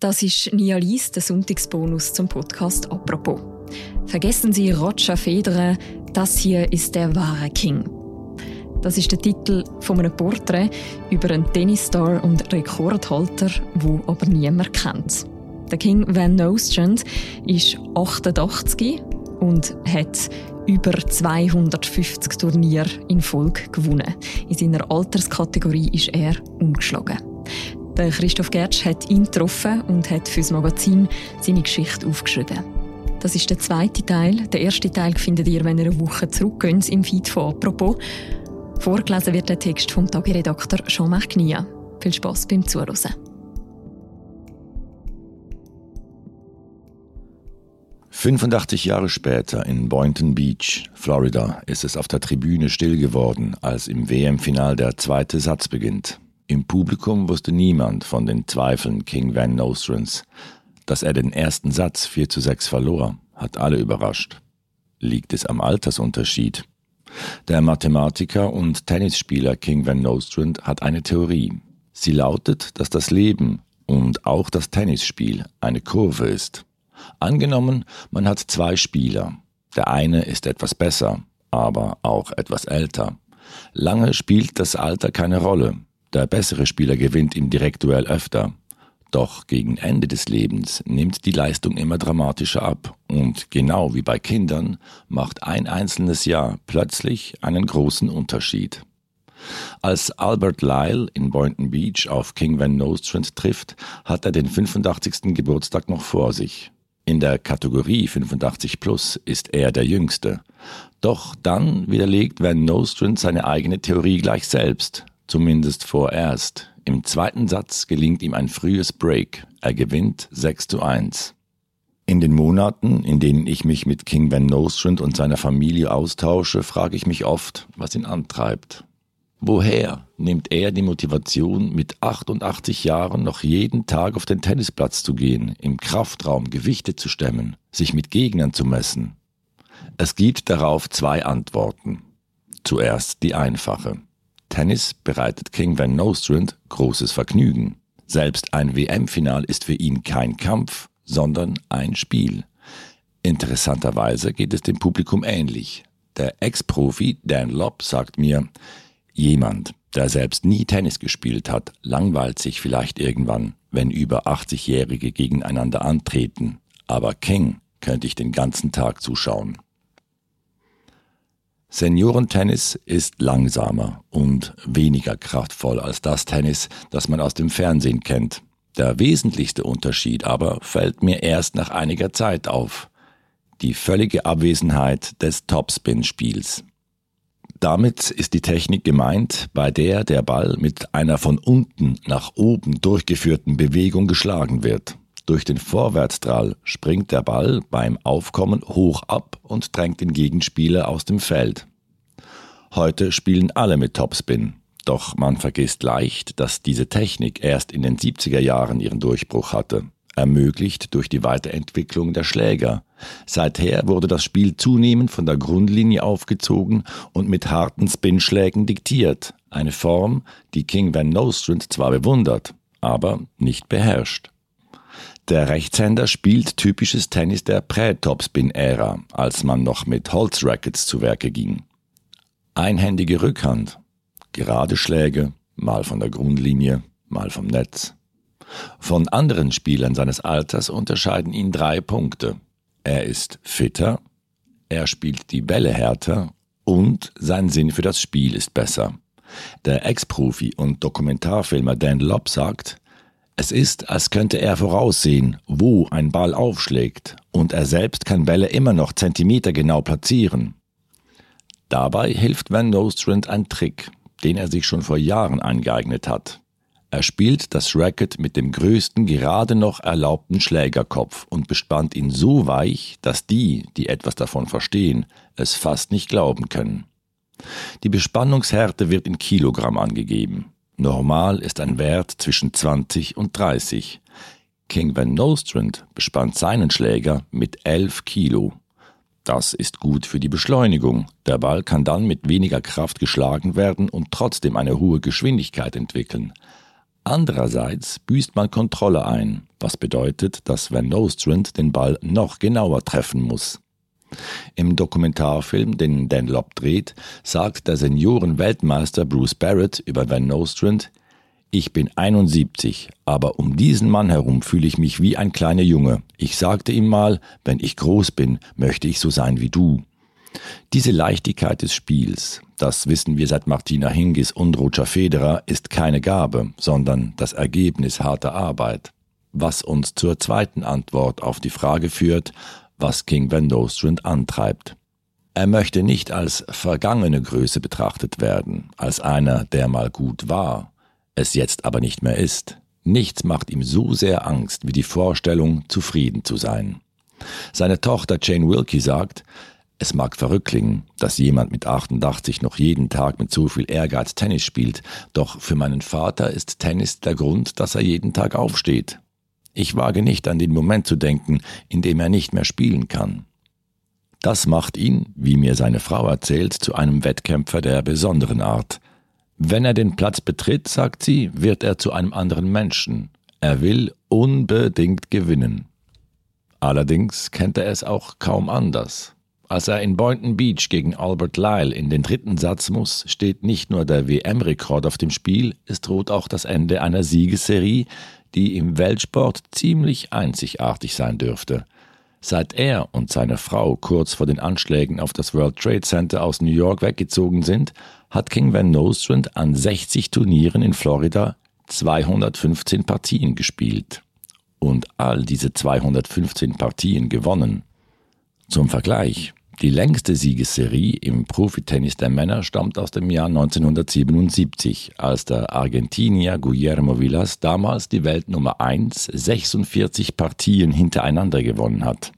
Das ist Nia Lies, der Sonntagsbonus zum Podcast «Apropos». Vergessen Sie Roger Federer, das hier ist der wahre King. Das ist der Titel von einem Porträt über einen Tennisstar und Rekordhalter, wo aber niemand kennt. Der King Van Nostrand ist 88 und hat über 250 Turniere in Folge gewonnen. In seiner Alterskategorie ist er ungeschlagen. Der Christoph Gertsch hat ihn getroffen und hat für das Magazin seine Geschichte aufgeschrieben. Das ist der zweite Teil. Der erste Teil findet ihr, wenn ihr eine Woche zurückgeht, im Feed von «Apropos». Vorgelesen wird der Text vom Tagiredakteur Jean-Marc Nia. Viel Spass beim Zuhören. 85 Jahre später in Boynton Beach, Florida, ist es auf der Tribüne still geworden, als im WM-Final der zweite Satz beginnt. Im Publikum wusste niemand von den Zweifeln King Van Nostrands. Dass er den ersten Satz 4 zu 6 verlor, hat alle überrascht. Liegt es am Altersunterschied? Der Mathematiker und Tennisspieler King Van Nostrand hat eine Theorie. Sie lautet, dass das Leben und auch das Tennisspiel eine Kurve ist. Angenommen, man hat zwei Spieler. Der eine ist etwas besser, aber auch etwas älter. Lange spielt das Alter keine Rolle. Der bessere Spieler gewinnt im Direktduell öfter. Doch gegen Ende des Lebens nimmt die Leistung immer dramatischer ab und genau wie bei Kindern macht ein einzelnes Jahr plötzlich einen großen Unterschied. Als Albert Lyle in Boynton Beach auf King Van Nostrand trifft, hat er den 85. Geburtstag noch vor sich. In der Kategorie 85 plus ist er der Jüngste. Doch dann widerlegt Van Nostrand seine eigene Theorie gleich selbst, zumindest vorerst. Im zweiten Satz gelingt ihm ein frühes Break. Er gewinnt 6 zu 1. In den Monaten, in denen ich mich mit King Van Nostrand und seiner Familie austausche, frage ich mich oft, was ihn antreibt. Woher nimmt er die Motivation, mit 88 Jahren noch jeden Tag auf den Tennisplatz zu gehen, im Kraftraum Gewichte zu stemmen, sich mit Gegnern zu messen? Es gibt darauf zwei Antworten. Zuerst die einfache. Tennis bereitet King Van Nostrand großes Vergnügen. Selbst ein WM-Final ist für ihn kein Kampf, sondern ein Spiel. Interessanterweise geht es dem Publikum ähnlich. Der Ex-Profi Dan Lobb sagt mir, Jemand, der selbst nie Tennis gespielt hat, langweilt sich vielleicht irgendwann, wenn über 80-Jährige gegeneinander antreten, aber King könnte ich den ganzen Tag zuschauen. Seniorentennis ist langsamer und weniger kraftvoll als das Tennis, das man aus dem Fernsehen kennt. Der wesentlichste Unterschied aber fällt mir erst nach einiger Zeit auf. Die völlige Abwesenheit des Topspin-Spiels. Damit ist die Technik gemeint, bei der der Ball mit einer von unten nach oben durchgeführten Bewegung geschlagen wird. Durch den Vorwärtsdrall springt der Ball beim Aufkommen hoch ab und drängt den Gegenspieler aus dem Feld. Heute spielen alle mit Topspin, doch man vergisst leicht, dass diese Technik erst in den 70er Jahren ihren Durchbruch hatte ermöglicht durch die Weiterentwicklung der Schläger. Seither wurde das Spiel zunehmend von der Grundlinie aufgezogen und mit harten Spinschlägen diktiert, eine Form, die King Van Nostrand zwar bewundert, aber nicht beherrscht. Der Rechtshänder spielt typisches Tennis der Prä-Topspin-Ära, als man noch mit Holzrackets zu Werke ging. Einhändige Rückhand, gerade Schläge, mal von der Grundlinie, mal vom Netz. Von anderen Spielern seines Alters unterscheiden ihn drei Punkte. Er ist fitter, er spielt die Bälle härter und sein Sinn für das Spiel ist besser. Der Ex-Profi und Dokumentarfilmer Dan Lobb sagt, es ist, als könnte er voraussehen, wo ein Ball aufschlägt, und er selbst kann Bälle immer noch Zentimeter genau platzieren. Dabei hilft Van Nostrand ein Trick, den er sich schon vor Jahren angeeignet hat. Er spielt das Racket mit dem größten gerade noch erlaubten Schlägerkopf und bespannt ihn so weich, dass die, die etwas davon verstehen, es fast nicht glauben können. Die Bespannungshärte wird in Kilogramm angegeben. Normal ist ein Wert zwischen 20 und 30. King Van Nostrand bespannt seinen Schläger mit 11 Kilo. Das ist gut für die Beschleunigung. Der Ball kann dann mit weniger Kraft geschlagen werden und trotzdem eine hohe Geschwindigkeit entwickeln. Andererseits büßt man Kontrolle ein, was bedeutet, dass Van Nostrand den Ball noch genauer treffen muss. Im Dokumentarfilm, den Dan Lobb dreht, sagt der Senioren-Weltmeister Bruce Barrett über Van Nostrand, ich bin 71, aber um diesen Mann herum fühle ich mich wie ein kleiner Junge. Ich sagte ihm mal, wenn ich groß bin, möchte ich so sein wie du. Diese Leichtigkeit des Spiels, das wissen wir seit Martina Hingis und Roger Federer, ist keine Gabe, sondern das Ergebnis harter Arbeit. Was uns zur zweiten Antwort auf die Frage führt, was King Van Nostrand antreibt. Er möchte nicht als vergangene Größe betrachtet werden, als einer, der mal gut war, es jetzt aber nicht mehr ist. Nichts macht ihm so sehr Angst wie die Vorstellung, zufrieden zu sein. Seine Tochter Jane Wilkie sagt, es mag verrückt klingen, dass jemand mit 88 noch jeden Tag mit so viel Ehrgeiz Tennis spielt, doch für meinen Vater ist Tennis der Grund, dass er jeden Tag aufsteht. Ich wage nicht an den Moment zu denken, in dem er nicht mehr spielen kann. Das macht ihn, wie mir seine Frau erzählt, zu einem Wettkämpfer der besonderen Art. Wenn er den Platz betritt, sagt sie, wird er zu einem anderen Menschen. Er will unbedingt gewinnen. Allerdings kennt er es auch kaum anders. Als er in Boynton Beach gegen Albert Lyle in den dritten Satz muss, steht nicht nur der WM-Rekord auf dem Spiel, es droht auch das Ende einer Siegesserie, die im Weltsport ziemlich einzigartig sein dürfte. Seit er und seine Frau kurz vor den Anschlägen auf das World Trade Center aus New York weggezogen sind, hat King Van Nostrand an 60 Turnieren in Florida 215 Partien gespielt und all diese 215 Partien gewonnen. Zum Vergleich, die längste Siegesserie im Profitennis der Männer stammt aus dem Jahr 1977, als der Argentinier Guillermo Villas damals die Weltnummer 1 46 Partien hintereinander gewonnen hat.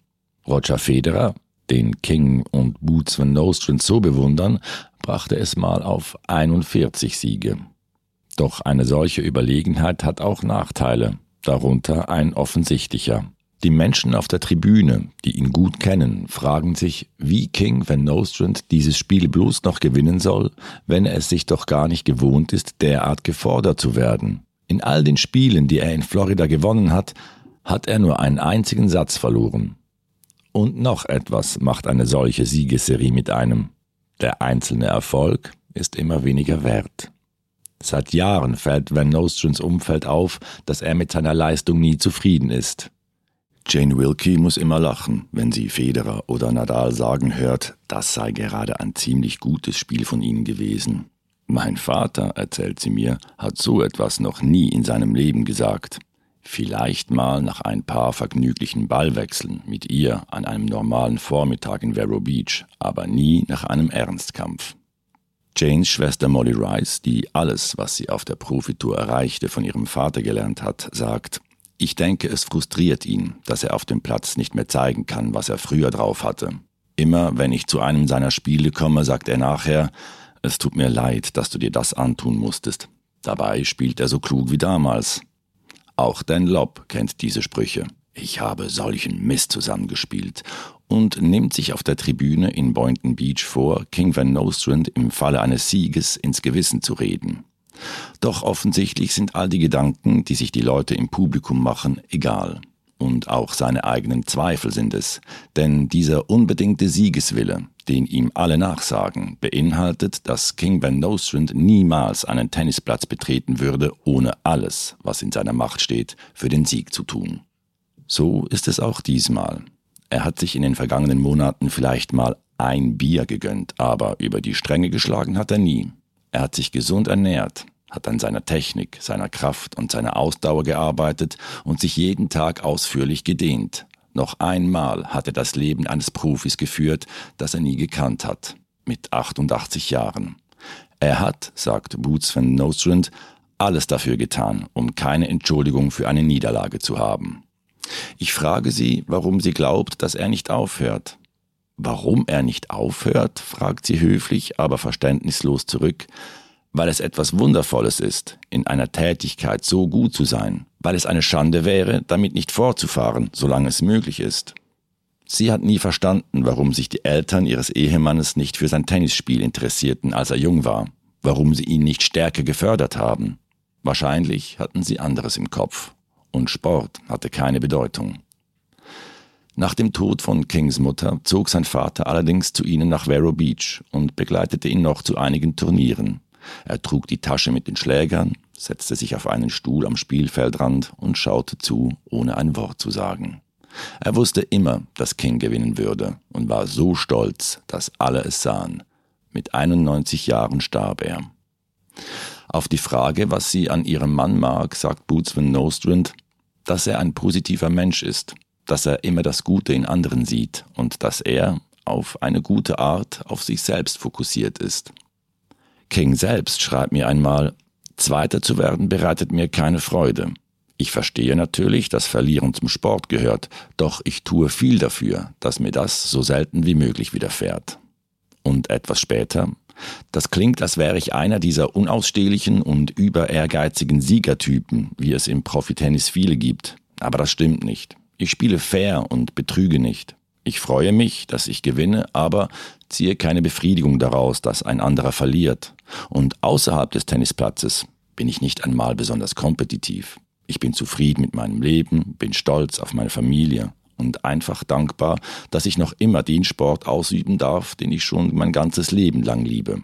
Roger Federer, den King und Boots van Nostrand so bewundern, brachte es mal auf 41 Siege. Doch eine solche Überlegenheit hat auch Nachteile, darunter ein offensichtlicher. Die Menschen auf der Tribüne, die ihn gut kennen, fragen sich, wie King Van Nostrand dieses Spiel bloß noch gewinnen soll, wenn er es sich doch gar nicht gewohnt ist, derart gefordert zu werden. In all den Spielen, die er in Florida gewonnen hat, hat er nur einen einzigen Satz verloren. Und noch etwas macht eine solche Siegesserie mit einem. Der einzelne Erfolg ist immer weniger wert. Seit Jahren fällt Van Nostrands Umfeld auf, dass er mit seiner Leistung nie zufrieden ist. Jane Wilkie muss immer lachen, wenn sie Federer oder Nadal sagen hört, das sei gerade ein ziemlich gutes Spiel von ihnen gewesen. Mein Vater, erzählt sie mir, hat so etwas noch nie in seinem Leben gesagt. Vielleicht mal nach ein paar vergnüglichen Ballwechseln mit ihr an einem normalen Vormittag in Vero Beach, aber nie nach einem Ernstkampf. Janes Schwester Molly Rice, die alles, was sie auf der Profitour erreichte, von ihrem Vater gelernt hat, sagt, ich denke, es frustriert ihn, dass er auf dem Platz nicht mehr zeigen kann, was er früher drauf hatte. Immer wenn ich zu einem seiner Spiele komme, sagt er nachher, es tut mir leid, dass du dir das antun musstest. Dabei spielt er so klug wie damals. Auch Dan Lobb kennt diese Sprüche. Ich habe solchen Mist zusammengespielt und nimmt sich auf der Tribüne in Boynton Beach vor, King Van Nostrand im Falle eines Sieges ins Gewissen zu reden. Doch offensichtlich sind all die Gedanken, die sich die Leute im Publikum machen, egal. Und auch seine eigenen Zweifel sind es, denn dieser unbedingte Siegeswille, den ihm alle nachsagen, beinhaltet, dass King Van Nostrand niemals einen Tennisplatz betreten würde, ohne alles, was in seiner Macht steht, für den Sieg zu tun. So ist es auch diesmal. Er hat sich in den vergangenen Monaten vielleicht mal ein Bier gegönnt, aber über die Stränge geschlagen hat er nie. Er hat sich gesund ernährt, hat an seiner Technik, seiner Kraft und seiner Ausdauer gearbeitet und sich jeden Tag ausführlich gedehnt, noch einmal hat er das Leben eines Profis geführt, das er nie gekannt hat, mit 88 Jahren. Er hat, sagt Boots van Nostrand, alles dafür getan, um keine Entschuldigung für eine Niederlage zu haben. Ich frage sie, warum sie glaubt, dass er nicht aufhört. Warum er nicht aufhört, fragt sie höflich, aber verständnislos zurück, weil es etwas Wundervolles ist, in einer Tätigkeit so gut zu sein, weil es eine Schande wäre, damit nicht fortzufahren, solange es möglich ist. Sie hat nie verstanden, warum sich die Eltern ihres Ehemannes nicht für sein Tennisspiel interessierten, als er jung war, warum sie ihn nicht stärker gefördert haben. Wahrscheinlich hatten sie anderes im Kopf. Und Sport hatte keine Bedeutung. Nach dem Tod von Kings Mutter zog sein Vater allerdings zu ihnen nach Vero Beach und begleitete ihn noch zu einigen Turnieren. Er trug die Tasche mit den Schlägern, setzte sich auf einen Stuhl am Spielfeldrand und schaute zu, ohne ein Wort zu sagen. Er wusste immer, dass King gewinnen würde und war so stolz, dass alle es sahen. Mit 91 Jahren starb er. Auf die Frage, was sie an ihrem Mann mag, sagt Boots Nostrand, dass er ein positiver Mensch ist, dass er immer das Gute in anderen sieht und dass er auf eine gute Art auf sich selbst fokussiert ist. King selbst schreibt mir einmal, Zweiter zu werden bereitet mir keine Freude. Ich verstehe natürlich, dass Verlieren zum Sport gehört, doch ich tue viel dafür, dass mir das so selten wie möglich widerfährt. Und etwas später, das klingt, als wäre ich einer dieser unausstehlichen und über ehrgeizigen Siegertypen, wie es im Profitennis viele gibt. Aber das stimmt nicht. Ich spiele fair und betrüge nicht. Ich freue mich, dass ich gewinne, aber ziehe keine Befriedigung daraus, dass ein anderer verliert. Und außerhalb des Tennisplatzes bin ich nicht einmal besonders kompetitiv. Ich bin zufrieden mit meinem Leben, bin stolz auf meine Familie und einfach dankbar, dass ich noch immer den Sport ausüben darf, den ich schon mein ganzes Leben lang liebe.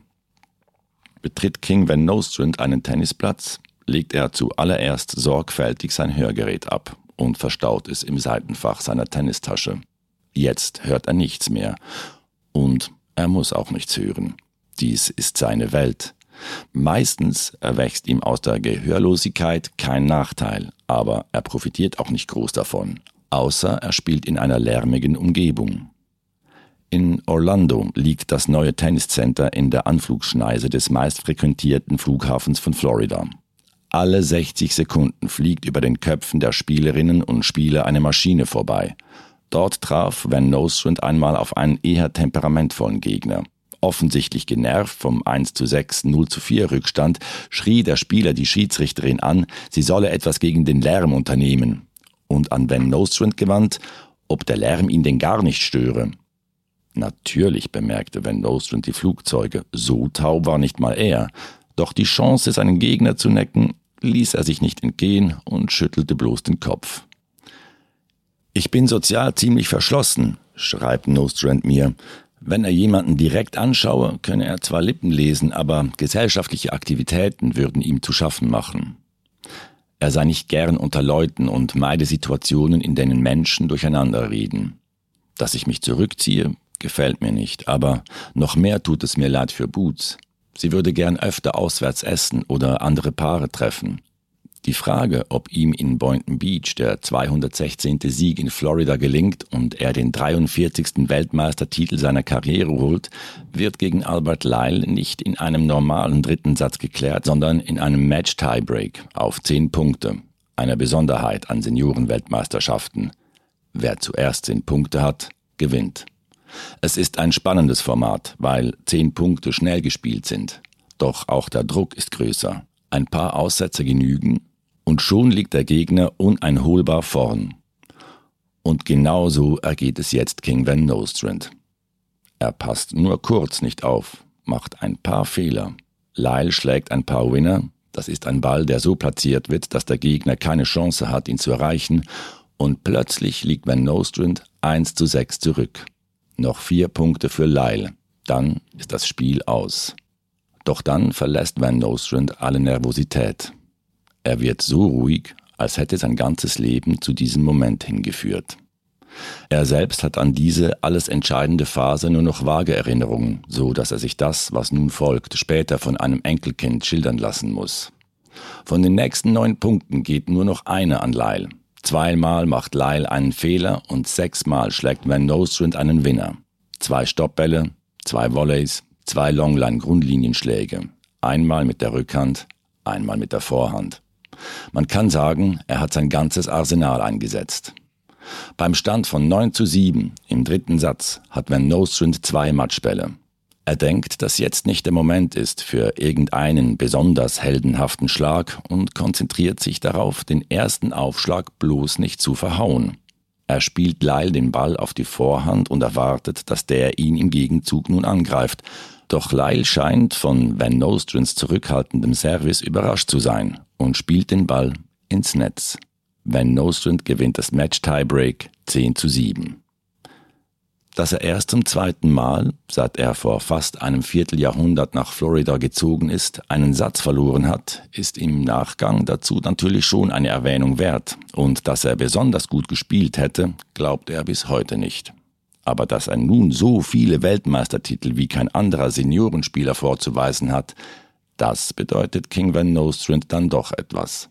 Betritt King Van Nostrand einen Tennisplatz, legt er zuallererst sorgfältig sein Hörgerät ab und verstaut es im Seitenfach seiner Tennistasche. Jetzt hört er nichts mehr. Und er muss auch nichts hören. Dies ist seine Welt. Meistens erwächst ihm aus der Gehörlosigkeit kein Nachteil, aber er profitiert auch nicht groß davon, außer er spielt in einer lärmigen Umgebung. In Orlando liegt das neue Tenniscenter in der Anflugschneise des meistfrequentierten Flughafens von Florida. Alle 60 Sekunden fliegt über den Köpfen der Spielerinnen und Spieler eine Maschine vorbei. Dort traf Van Nostrand einmal auf einen eher temperamentvollen Gegner. Offensichtlich genervt vom 1 zu 6, 0 zu 4 Rückstand, schrie der Spieler die Schiedsrichterin an, sie solle etwas gegen den Lärm unternehmen. Und an Van Nostrand gewandt, ob der Lärm ihn denn gar nicht störe. Natürlich bemerkte Van Nostrand die Flugzeuge, so taub war nicht mal er. Doch die Chance, seinen Gegner zu necken, ließ er sich nicht entgehen und schüttelte bloß den Kopf. Ich bin sozial ziemlich verschlossen, schreibt Nostrand mir. Wenn er jemanden direkt anschaue, könne er zwar Lippen lesen, aber gesellschaftliche Aktivitäten würden ihm zu schaffen machen. Er sei nicht gern unter Leuten und meide Situationen, in denen Menschen durcheinander reden. Dass ich mich zurückziehe, gefällt mir nicht, aber noch mehr tut es mir leid für Boots. Sie würde gern öfter auswärts essen oder andere Paare treffen. Die Frage, ob ihm in Boynton Beach der 216. Sieg in Florida gelingt und er den 43. Weltmeistertitel seiner Karriere holt, wird gegen Albert Lyle nicht in einem normalen dritten Satz geklärt, sondern in einem Match-Tiebreak auf 10 Punkte, einer Besonderheit an Seniorenweltmeisterschaften. Wer zuerst 10 Punkte hat, gewinnt. Es ist ein spannendes Format, weil 10 Punkte schnell gespielt sind. Doch auch der Druck ist größer. Ein paar Aussätze genügen und schon liegt der Gegner uneinholbar vorn. Und genauso ergeht es jetzt King Van Nostrand. Er passt nur kurz nicht auf, macht ein paar Fehler. Lyle schlägt ein paar Winner, das ist ein Ball, der so platziert wird, dass der Gegner keine Chance hat, ihn zu erreichen, und plötzlich liegt Van Nostrand 1 zu 6 zurück. Noch vier Punkte für Lyle, dann ist das Spiel aus. Doch dann verlässt Van Nostrand alle Nervosität. Er wird so ruhig, als hätte sein ganzes Leben zu diesem Moment hingeführt. Er selbst hat an diese alles entscheidende Phase nur noch vage Erinnerungen, so dass er sich das, was nun folgt, später von einem Enkelkind schildern lassen muss. Von den nächsten neun Punkten geht nur noch eine an Lyle. Zweimal macht Lyle einen Fehler und sechsmal schlägt Van Nostrand einen Winner. Zwei Stoppbälle, zwei Volleys, zwei Longline-Grundlinienschläge. Einmal mit der Rückhand, einmal mit der Vorhand. Man kann sagen, er hat sein ganzes Arsenal eingesetzt. Beim Stand von 9 zu 7 im dritten Satz hat Van Nostrand zwei Matchbälle. Er denkt, dass jetzt nicht der Moment ist für irgendeinen besonders heldenhaften Schlag und konzentriert sich darauf, den ersten Aufschlag bloß nicht zu verhauen. Er spielt Lyle den Ball auf die Vorhand und erwartet, dass der ihn im Gegenzug nun angreift. Doch Lyle scheint von Van Nostrens zurückhaltendem Service überrascht zu sein und spielt den Ball ins Netz. Van Nostrand gewinnt das Match Tiebreak 10 zu 7. Dass er erst zum zweiten Mal, seit er vor fast einem Vierteljahrhundert nach Florida gezogen ist, einen Satz verloren hat, ist im Nachgang dazu natürlich schon eine Erwähnung wert. Und dass er besonders gut gespielt hätte, glaubt er bis heute nicht. Aber dass er nun so viele Weltmeistertitel wie kein anderer Seniorenspieler vorzuweisen hat, das bedeutet King Van Nostrand dann doch etwas.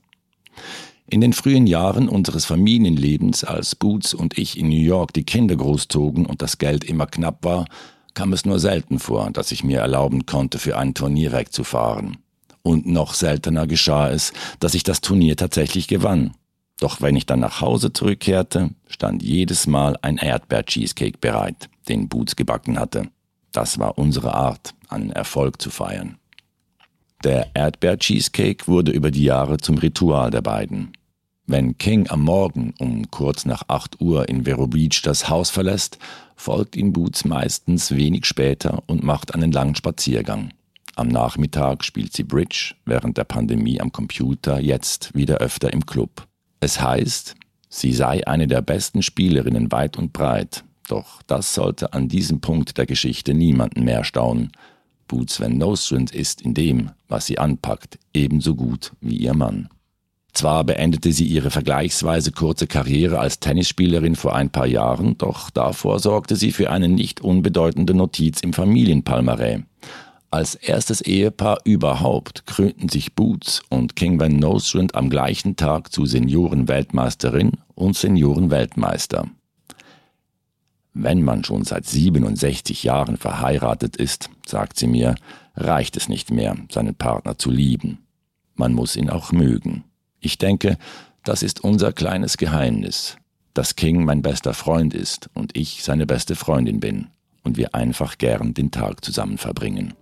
In den frühen Jahren unseres Familienlebens, als Boots und ich in New York die Kinder großzogen und das Geld immer knapp war, kam es nur selten vor, dass ich mir erlauben konnte, für ein Turnier wegzufahren. Und noch seltener geschah es, dass ich das Turnier tatsächlich gewann. Doch wenn ich dann nach Hause zurückkehrte, stand jedes Mal ein Erdbeer-Cheesecake bereit, den Boots gebacken hatte. Das war unsere Art, einen Erfolg zu feiern. Der Erdbeer-Cheesecake wurde über die Jahre zum Ritual der beiden. Wenn King am Morgen um kurz nach 8 Uhr in Vero Beach das Haus verlässt, folgt ihm Boots meistens wenig später und macht einen langen Spaziergang. Am Nachmittag spielt sie Bridge, während der Pandemie am Computer, jetzt wieder öfter im Club. Es heißt, sie sei eine der besten Spielerinnen weit und breit, doch das sollte an diesem Punkt der Geschichte niemanden mehr staunen. Boots Van Nostrand ist in dem, was sie anpackt, ebenso gut wie ihr Mann. Zwar beendete sie ihre vergleichsweise kurze Karriere als Tennisspielerin vor ein paar Jahren, doch davor sorgte sie für eine nicht unbedeutende Notiz im Familienpalmarès. Als erstes Ehepaar überhaupt krönten sich Boots und King Van Nostrand am gleichen Tag zu Seniorenweltmeisterin und Seniorenweltmeister. Wenn man schon seit 67 Jahren verheiratet ist, sagt sie mir, reicht es nicht mehr, seinen Partner zu lieben. Man muss ihn auch mögen. Ich denke, das ist unser kleines Geheimnis, dass King mein bester Freund ist und ich seine beste Freundin bin und wir einfach gern den Tag zusammen verbringen.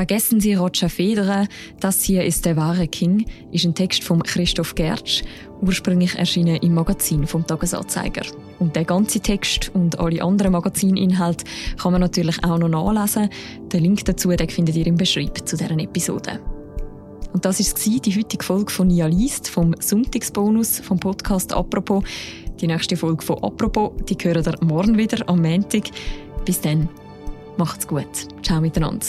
Vergessen Sie Roger Federer, das hier ist der wahre King, ist ein Text von Christoph Gertsch, ursprünglich erschienen im Magazin vom Tagesanzeiger. Und der ganze Text und alle anderen Magazininhalte kann man natürlich auch noch nachlesen. Den Link dazu den findet ihr im Beschreibung zu deren Episode. Und das war die heutige Folge von Nia Liest vom Sonntagsbonus vom Podcast «Apropos». Die nächste Folge von «Apropos» die hören ihr morgen wieder am Montag. Bis dann, macht's gut. Ciao miteinander.